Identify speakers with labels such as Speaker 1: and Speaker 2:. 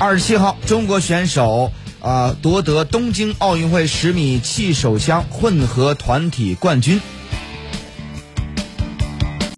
Speaker 1: 二十七号中国选手啊夺得东京奥运会十米气手枪混合团体冠军。